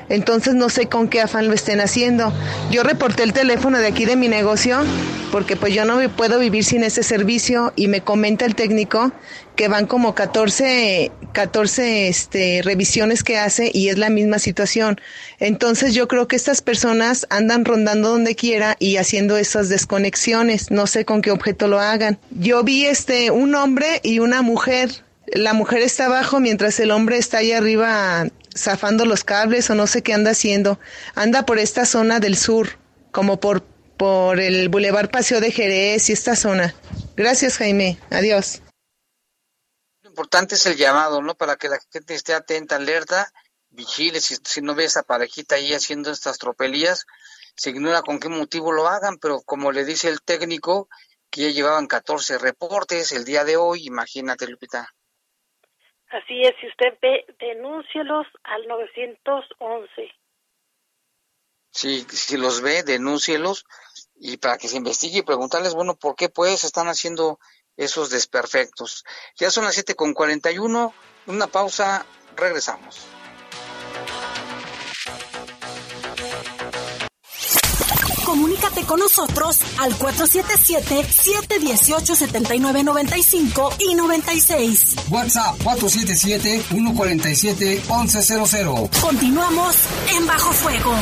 [SPEAKER 7] Entonces no sé con qué afán lo estén haciendo. Yo reporté el teléfono de aquí de mi negocio porque pues yo no puedo vivir sin ese servicio y me comenta el técnico que van como 14, 14 este, revisiones que hace y es la misma situación. Entonces yo creo que estas personas andan rondando donde quiera y haciendo esas desconexiones. No sé con qué objeto lo hagan. Yo vi este un hombre y una mujer. La mujer está abajo mientras el hombre está ahí arriba zafando los cables o no sé qué anda haciendo. Anda por esta zona del sur, como por, por el Boulevard Paseo de Jerez y esta zona. Gracias, Jaime. Adiós.
[SPEAKER 2] Lo importante es el llamado, ¿no? Para que la gente esté atenta, alerta, vigile. Si, si no ve esa parejita ahí haciendo estas tropelías, se ignora con qué motivo lo hagan, pero como le dice el técnico, que ya llevaban 14 reportes el día de hoy, imagínate, Lupita.
[SPEAKER 3] Así es, si usted ve, denúncielos al 911.
[SPEAKER 2] Sí, si los ve, denúncielos y para que se investigue y preguntarles, bueno, ¿por qué pues están haciendo esos desperfectos? Ya son las siete con 41, una pausa, regresamos.
[SPEAKER 1] Comunícate con nosotros al 477-718-7995 y 96.
[SPEAKER 4] WhatsApp 477-147-1100.
[SPEAKER 1] Continuamos en Bajo Fuego.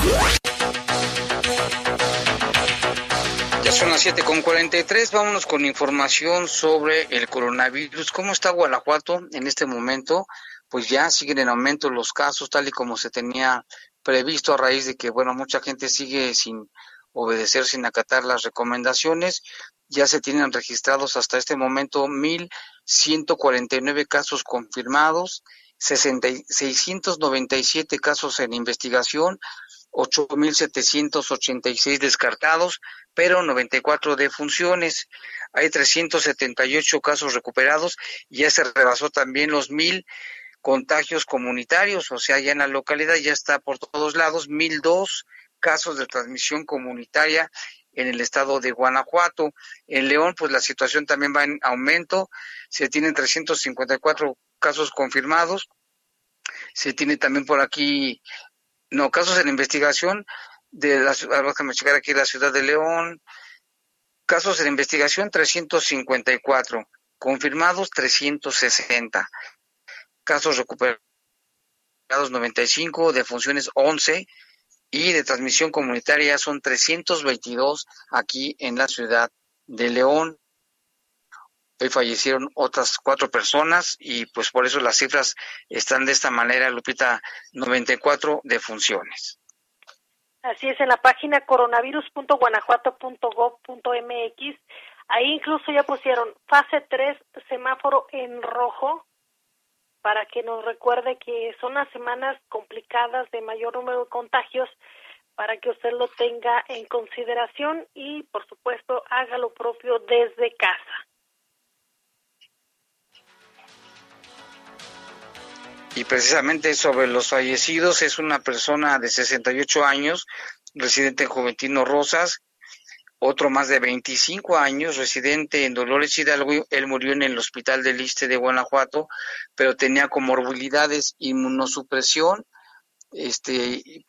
[SPEAKER 2] Ya son las 7 con 43, vámonos con información sobre el coronavirus. ¿Cómo está Guanajuato en este momento? Pues ya siguen en aumento los casos, tal y como se tenía previsto a raíz de que, bueno, mucha gente sigue sin obedecer sin acatar las recomendaciones. Ya se tienen registrados hasta este momento 1.149 casos confirmados, 697 casos en investigación, 8.786 descartados, pero 94 defunciones. Hay 378 casos recuperados ya se rebasó también los 1.000 contagios comunitarios, o sea, ya en la localidad ya está por todos lados, 1.002 casos de transmisión comunitaria en el estado de Guanajuato. En León, pues la situación también va en aumento. Se tienen 354 casos confirmados. Se tiene también por aquí, no, casos en investigación de la ciudad, déjame checar aquí la ciudad de León. Casos en investigación 354, confirmados 360. Casos recuperados 95, defunciones 11 y de transmisión comunitaria son 322 aquí en la ciudad de León. Hoy fallecieron otras cuatro personas y pues por eso las cifras están de esta manera, Lupita, 94 defunciones.
[SPEAKER 3] Así es, en la página coronavirus.guanajuato.gov.mx, ahí incluso ya pusieron fase 3, semáforo en rojo, para que nos recuerde que son las semanas complicadas de mayor número de contagios, para que usted lo tenga en consideración y, por supuesto, haga lo propio desde casa.
[SPEAKER 2] Y precisamente sobre los fallecidos es una persona de 68 años, residente en Juventino Rosas, otro más de 25 años, residente en Dolores Hidalgo, él murió en el Hospital del Liste de Guanajuato, pero tenía comorbilidades, inmunosupresión, este,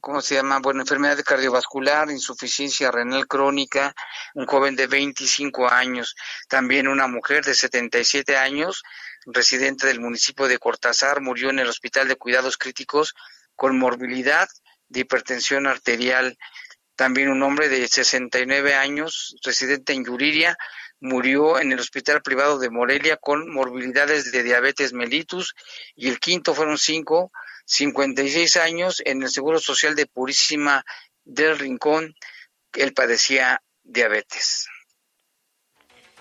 [SPEAKER 2] ¿cómo se llama? Bueno, enfermedad cardiovascular, insuficiencia renal crónica, un joven de 25 años, también una mujer de 77 años, residente del municipio de Cortázar, murió en el Hospital de Cuidados Críticos con morbilidad de hipertensión arterial. También un hombre de 69 años, residente en Yuriria, murió en el Hospital Privado de Morelia con morbilidades de diabetes mellitus. Y el quinto fueron cinco 56 años en el Seguro Social de Purísima del Rincón. Él padecía diabetes.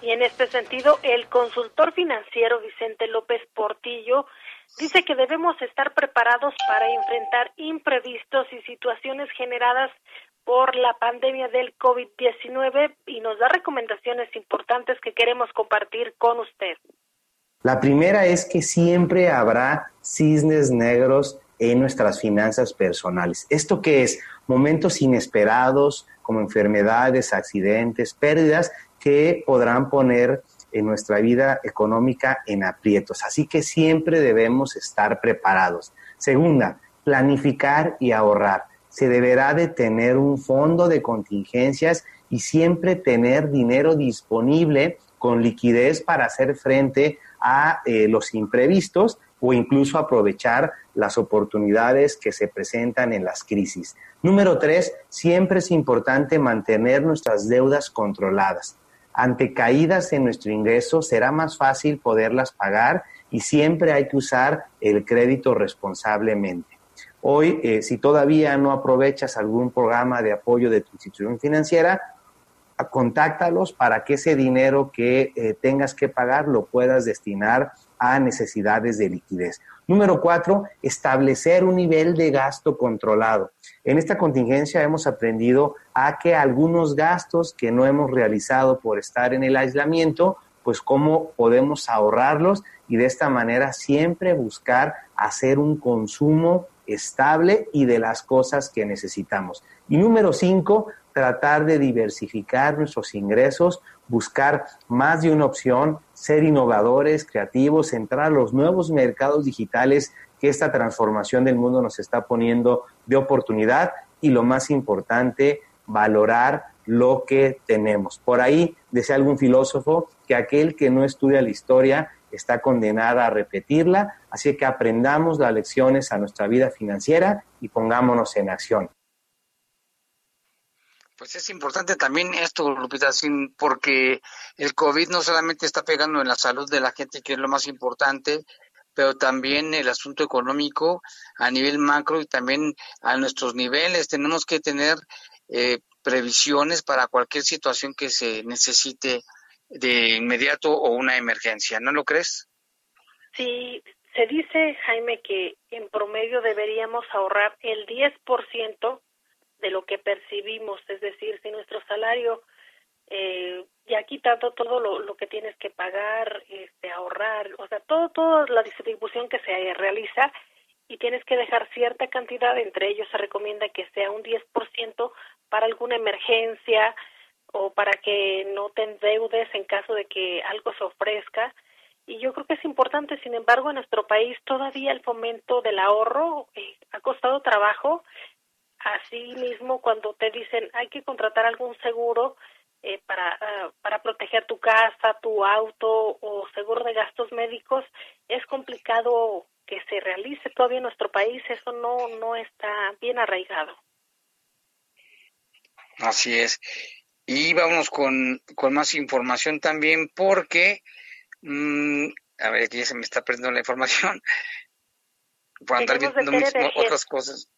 [SPEAKER 3] Y en este sentido, el consultor financiero Vicente López Portillo dice que debemos estar preparados para enfrentar imprevistos y situaciones generadas por la pandemia del COVID-19 y nos da recomendaciones importantes que queremos compartir con usted.
[SPEAKER 8] La primera es que siempre habrá cisnes negros en nuestras finanzas personales. ¿Esto qué es? Momentos inesperados como enfermedades, accidentes, pérdidas que podrán poner en nuestra vida económica en aprietos. Así que siempre debemos estar preparados. Segunda, planificar y ahorrar. Se deberá de tener un fondo de contingencias y siempre tener dinero disponible con liquidez para hacer frente a eh, los imprevistos o incluso aprovechar las oportunidades que se presentan en las crisis. Número tres, siempre es importante mantener nuestras deudas controladas. Ante caídas en nuestro ingreso será más fácil poderlas pagar y siempre hay que usar el crédito responsablemente. Hoy, eh, si todavía no aprovechas algún programa de apoyo de tu institución financiera, contáctalos para que ese dinero que eh, tengas que pagar lo puedas destinar a necesidades de liquidez. Número cuatro, establecer un nivel de gasto controlado. En esta contingencia hemos aprendido a que algunos gastos que no hemos realizado por estar en el aislamiento, pues cómo podemos ahorrarlos y de esta manera siempre buscar hacer un consumo estable y de las cosas que necesitamos. Y número cinco, tratar de diversificar nuestros ingresos, buscar más de una opción, ser innovadores, creativos, entrar a los nuevos mercados digitales que esta transformación del mundo nos está poniendo de oportunidad y lo más importante, valorar lo que tenemos. Por ahí decía algún filósofo que aquel que no estudia la historia está condenada a repetirla, así que aprendamos las lecciones a nuestra vida financiera y pongámonos en acción.
[SPEAKER 2] Pues es importante también esto, Lupita, porque el COVID no solamente está pegando en la salud de la gente, que es lo más importante, pero también el asunto económico a nivel macro y también a nuestros niveles. Tenemos que tener eh, previsiones para cualquier situación que se necesite de inmediato o una emergencia, ¿no lo crees?
[SPEAKER 3] Sí, se dice, Jaime, que en promedio deberíamos ahorrar el 10% de lo que percibimos, es decir, si nuestro salario eh, ya quitando todo lo, lo, que tienes que pagar, este, ahorrar, o sea, todo, toda la distribución que se realiza y tienes que dejar cierta cantidad, entre ellos se recomienda que sea un 10% para alguna emergencia o para que no te endeudes en caso de que algo se ofrezca. Y yo creo que es importante, sin embargo, en nuestro país todavía el fomento del ahorro eh, ha costado trabajo Así mismo, cuando te dicen hay que contratar algún seguro eh, para, ah, para proteger tu casa, tu auto o seguro de gastos médicos, es complicado que se realice todavía en nuestro país. Eso no, no está bien arraigado.
[SPEAKER 2] Así es. Y vamos con, con más información también porque, mm, a ver, aquí ya se me está perdiendo la información. Por andar viendo otras cosas.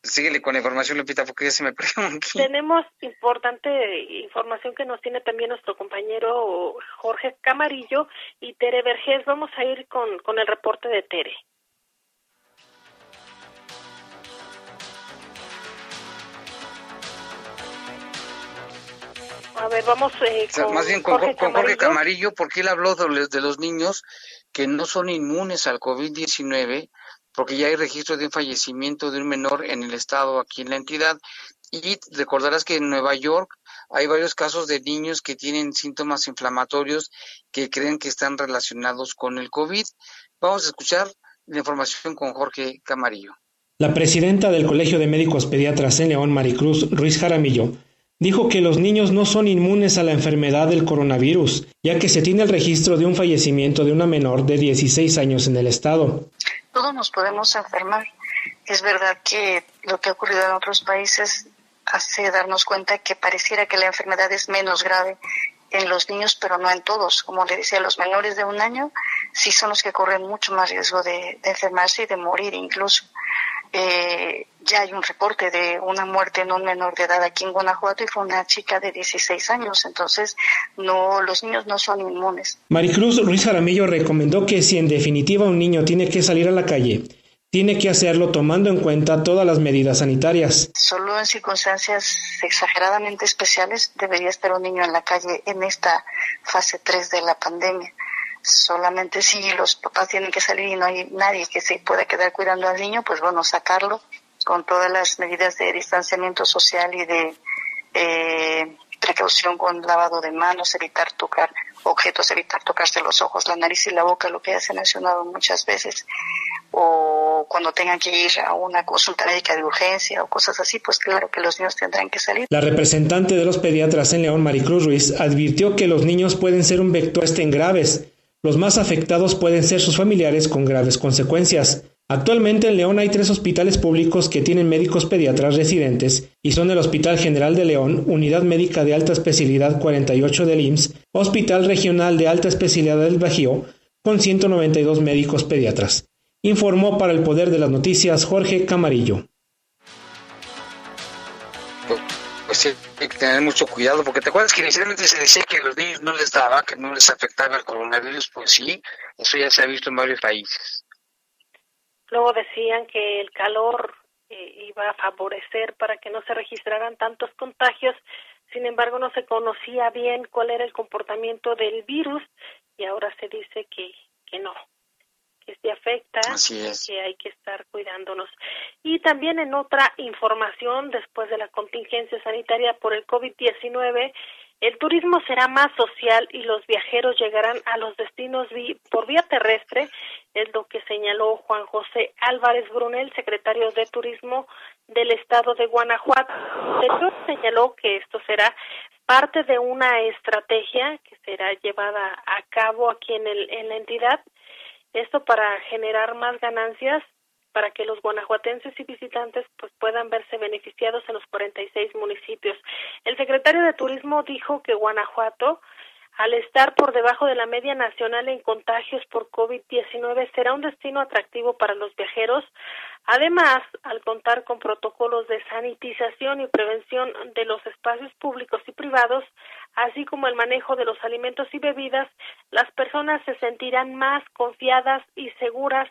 [SPEAKER 2] Síguele con la información, Lupita, porque ya se me perdió aquí.
[SPEAKER 3] Tenemos importante información que nos tiene también nuestro compañero Jorge Camarillo y Tere Vergés. Vamos a ir con, con el reporte de Tere. A ver, vamos
[SPEAKER 2] eh, con Más bien con Jorge, Camarillo. porque él habló de, de los niños que no son inmunes al COVID-19, porque ya hay registro de un fallecimiento de un menor en el estado, aquí en la entidad, y recordarás que en Nueva York hay varios casos de niños que tienen síntomas inflamatorios que creen que están relacionados con el COVID. Vamos a escuchar la información con Jorge Camarillo.
[SPEAKER 9] La presidenta del Colegio de Médicos Pediatras en León, Maricruz Ruiz Jaramillo, dijo que los niños no son inmunes a la enfermedad del coronavirus, ya que se tiene el registro de un fallecimiento de una menor de 16 años en el estado.
[SPEAKER 10] Todos nos podemos enfermar. Es verdad que lo que ha ocurrido en otros países hace darnos cuenta que pareciera que la enfermedad es menos grave en los niños, pero no en todos. Como le decía, los menores de un año sí son los que corren mucho más riesgo de, enfermarse y de morir incluso. Eh, ya hay un reporte de una muerte en un menor de edad aquí en Guanajuato y fue una chica de 16 años, entonces no los niños no son inmunes.
[SPEAKER 9] Maricruz Ruiz Jaramillo recomendó que si en definitiva un niño tiene que salir a la calle, tiene que hacerlo tomando en cuenta todas las medidas sanitarias.
[SPEAKER 10] Solo en circunstancias exageradamente especiales debería estar un niño en la calle en esta fase 3 de la pandemia. Solamente si los papás tienen que salir y no hay nadie que se pueda quedar cuidando al niño, pues bueno, sacarlo con todas las medidas de distanciamiento social y de eh, precaución con lavado de manos, evitar tocar objetos, evitar tocarse los ojos, la nariz y la boca, lo que ya se ha mencionado muchas veces o cuando tengan que ir a una consulta médica de urgencia o cosas así, pues claro que los niños tendrán que salir.
[SPEAKER 9] La representante de los pediatras en León, Maricruz Ruiz, advirtió que los niños pueden ser un vector en graves. Los más afectados pueden ser sus familiares con graves consecuencias. Actualmente en León hay tres hospitales públicos que tienen médicos pediatras residentes y son el Hospital General de León, Unidad Médica de Alta Especialidad 48 del IMSS, Hospital Regional de Alta Especialidad del Bajío, con 192 médicos pediatras informó para el Poder de las Noticias Jorge Camarillo.
[SPEAKER 2] Pues hay que tener mucho cuidado, porque te acuerdas que inicialmente se decía que a los niños no les daba, que no les afectaba el coronavirus, pues sí, eso ya se ha visto en varios países.
[SPEAKER 3] Luego decían que el calor eh, iba a favorecer para que no se registraran tantos contagios, sin embargo no se conocía bien cuál era el comportamiento del virus y ahora se dice que, que no, que se afecta, que hay que estar cuidándonos. Y también en otra información, después de la contingencia sanitaria por el COVID-19, el turismo será más social y los viajeros llegarán a los destinos por vía terrestre, es lo que señaló Juan José Álvarez Brunel, secretario de Turismo del estado de Guanajuato. El señaló que esto será parte de una estrategia que será llevada a cabo aquí en, el, en la entidad esto para generar más ganancias para que los guanajuatenses y visitantes pues puedan verse beneficiados en los 46 municipios. El secretario de Turismo dijo que Guanajuato al estar por debajo de la media nacional en contagios por COVID-19 será un destino atractivo para los viajeros. Además, al contar con protocolos de sanitización y prevención de los espacios públicos y privados, así como el manejo de los alimentos y bebidas, las personas se sentirán más confiadas y seguras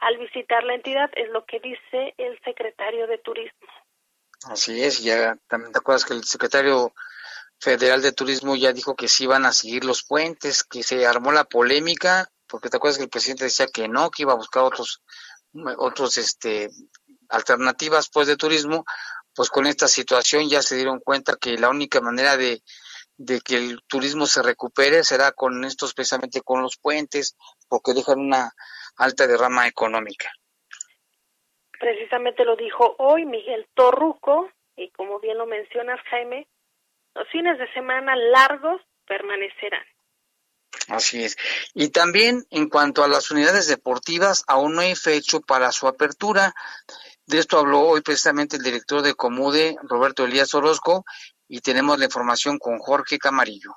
[SPEAKER 3] al visitar la entidad, es lo que dice el secretario de Turismo.
[SPEAKER 2] Así es, ya también te acuerdas que el secretario Federal de Turismo ya dijo que sí iban a seguir los puentes, que se armó la polémica, porque te acuerdas que el presidente decía que no, que iba a buscar otros, otros, este, alternativas pues de turismo, pues con esta situación ya se dieron cuenta que la única manera de, de que el turismo se recupere será con estos, precisamente con los puentes, porque dejan una alta derrama económica.
[SPEAKER 3] Precisamente lo dijo hoy Miguel Torruco, y como bien lo mencionas, Jaime, los fines de semana largos permanecerán.
[SPEAKER 2] Así es. Y también en cuanto a las unidades deportivas, aún no hay fecha para su apertura. De esto habló hoy precisamente el director de Comude, Roberto Elías Orozco, y tenemos la información con Jorge Camarillo.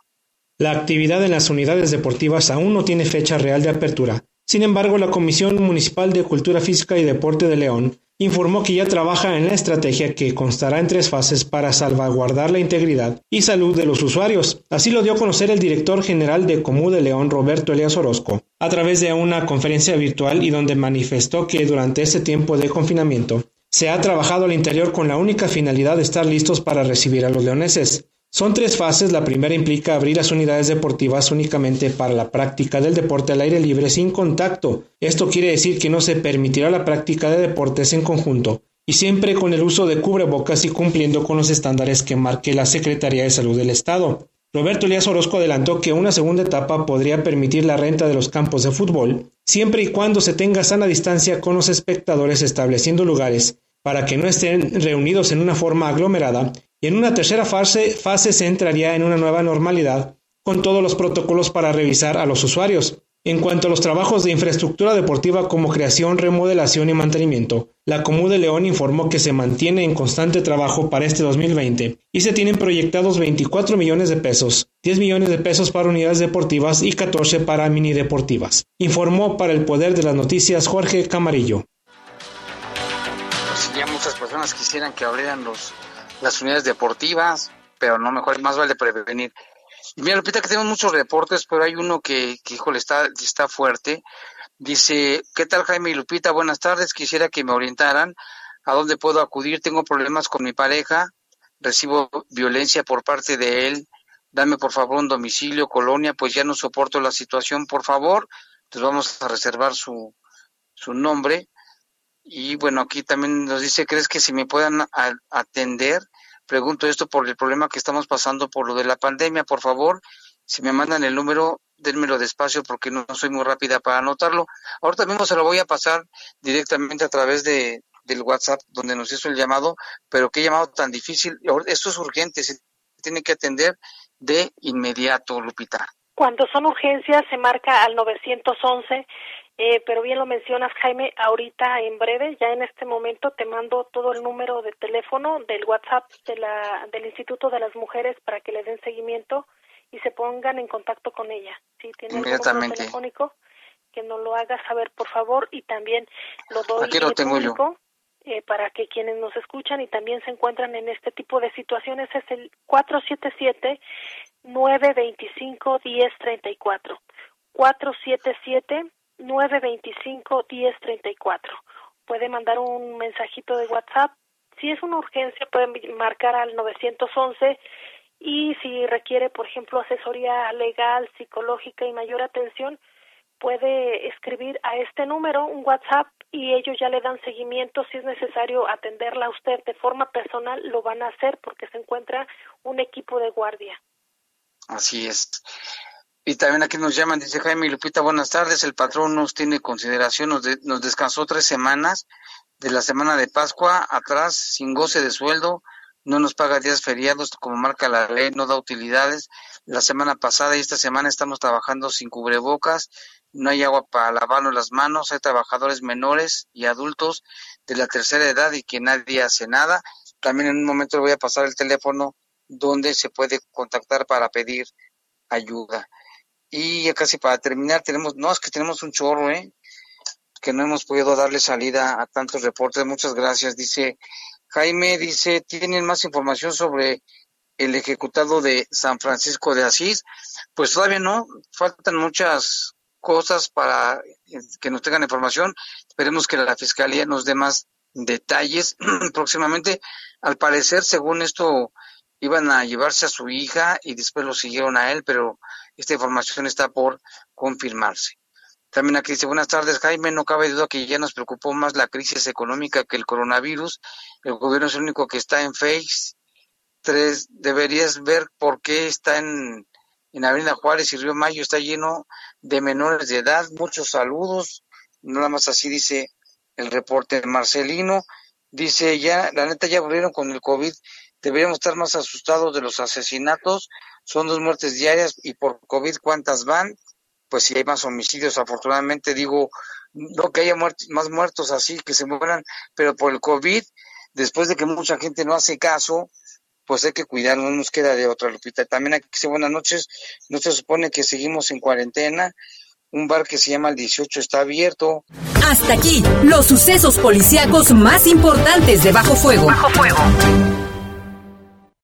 [SPEAKER 9] La actividad en las unidades deportivas aún no tiene fecha real de apertura. Sin embargo, la Comisión Municipal de Cultura Física y Deporte de León informó que ya trabaja en la estrategia que constará en tres fases para salvaguardar la integridad y salud de los usuarios. Así lo dio a conocer el director general de Comú de León, Roberto Elias Orozco, a través de una conferencia virtual y donde manifestó que durante este tiempo de confinamiento se ha trabajado al interior con la única finalidad de estar listos para recibir a los leoneses. Son tres fases. La primera implica abrir las unidades deportivas únicamente para la práctica del deporte al aire libre sin contacto. Esto quiere decir que no se permitirá la práctica de deportes en conjunto y siempre con el uso de cubrebocas y cumpliendo con los estándares que marque la Secretaría de Salud del Estado. Roberto Elías Orozco adelantó que una segunda etapa podría permitir la renta de los campos de fútbol, siempre y cuando se tenga sana distancia con los espectadores estableciendo lugares para que no estén reunidos en una forma aglomerada, y en una tercera fase, fase se entraría en una nueva normalidad con todos los protocolos para revisar a los usuarios. En cuanto a los trabajos de infraestructura deportiva como creación, remodelación y mantenimiento, la Comú de León informó que se mantiene en constante trabajo para este 2020 y se tienen proyectados 24 millones de pesos, 10 millones de pesos para unidades deportivas y 14 para mini deportivas. Informó para el Poder de las Noticias Jorge Camarillo.
[SPEAKER 2] Pues personas quisieran que abrieran los, las unidades deportivas, pero no mejor, más vale prevenir. Y mira, Lupita, que tenemos muchos reportes, pero hay uno que, que híjole, está, está fuerte. Dice, ¿qué tal Jaime y Lupita? Buenas tardes, quisiera que me orientaran a dónde puedo acudir. Tengo problemas con mi pareja, recibo violencia por parte de él. Dame por favor un domicilio, colonia, pues ya no soporto la situación, por favor. Entonces vamos a reservar su, su nombre. Y bueno, aquí también nos dice, ¿crees que si me puedan atender? Pregunto esto por el problema que estamos pasando por lo de la pandemia. Por favor, si me mandan el número, denmelo despacio porque no soy muy rápida para anotarlo. Ahorita mismo se lo voy a pasar directamente a través de, del WhatsApp donde nos hizo el llamado, pero qué llamado tan difícil. Esto es urgente, se tiene que atender de inmediato, Lupita.
[SPEAKER 3] Cuando son urgencias se marca al 911 eh, pero bien lo mencionas, Jaime, ahorita en breve, ya en este momento te mando todo el número de teléfono del WhatsApp de la, del Instituto de las Mujeres para que le den seguimiento y se pongan en contacto con ella. Si tiene algún número telefónico, que nos lo haga saber, por favor, y también lo doy
[SPEAKER 2] Aquí lo tengo yo.
[SPEAKER 3] Eh, para que quienes nos escuchan y también se encuentran en este tipo de situaciones es el 477 925 1034 477 925-1034. Puede mandar un mensajito de WhatsApp. Si es una urgencia, pueden marcar al 911 y si requiere, por ejemplo, asesoría legal, psicológica y mayor atención, puede escribir a este número un WhatsApp y ellos ya le dan seguimiento. Si es necesario atenderla a usted de forma personal, lo van a hacer porque se encuentra un equipo de guardia.
[SPEAKER 2] Así es. Y también aquí nos llaman, dice Jaime Lupita, buenas tardes, el patrón nos tiene consideración, nos, nos descansó tres semanas de la semana de Pascua atrás, sin goce de sueldo, no nos paga días feriados como marca la ley, no da utilidades. La semana pasada y esta semana estamos trabajando sin cubrebocas, no hay agua para lavarnos las manos, hay trabajadores menores y adultos de la tercera edad y que nadie hace nada. También en un momento le voy a pasar el teléfono donde se puede contactar para pedir ayuda. Y ya casi para terminar, tenemos, no, es que tenemos un chorro, ¿eh? Que no hemos podido darle salida a tantos reportes. Muchas gracias. Dice Jaime, dice, ¿tienen más información sobre el ejecutado de San Francisco de Asís? Pues todavía no, faltan muchas cosas para que nos tengan información. Esperemos que la Fiscalía nos dé más detalles [CLEARS THROAT] próximamente. Al parecer, según esto, iban a llevarse a su hija y después lo siguieron a él, pero esta información está por confirmarse. También aquí dice, buenas tardes Jaime, no cabe duda que ya nos preocupó más la crisis económica que el coronavirus. El gobierno es el único que está en face. Tres, deberías ver por qué está en, en Avenida Juárez y Río Mayo, está lleno de menores de edad. Muchos saludos. Nada más así dice el reporte Marcelino. Dice, ya, la neta ya volvieron con el COVID Deberíamos estar más asustados de los asesinatos. Son dos muertes diarias y por COVID, ¿cuántas van? Pues si hay más homicidios, afortunadamente digo, no que haya más muertos así, que se mueran, pero por el COVID, después de que mucha gente no hace caso, pues hay que cuidar, no nos queda de otra, Lupita. También aquí dice buenas noches, no se supone que seguimos en cuarentena, un bar que se llama el 18 está abierto.
[SPEAKER 11] Hasta aquí, los sucesos policíacos más importantes de Bajo Fuego. Bajo Fuego.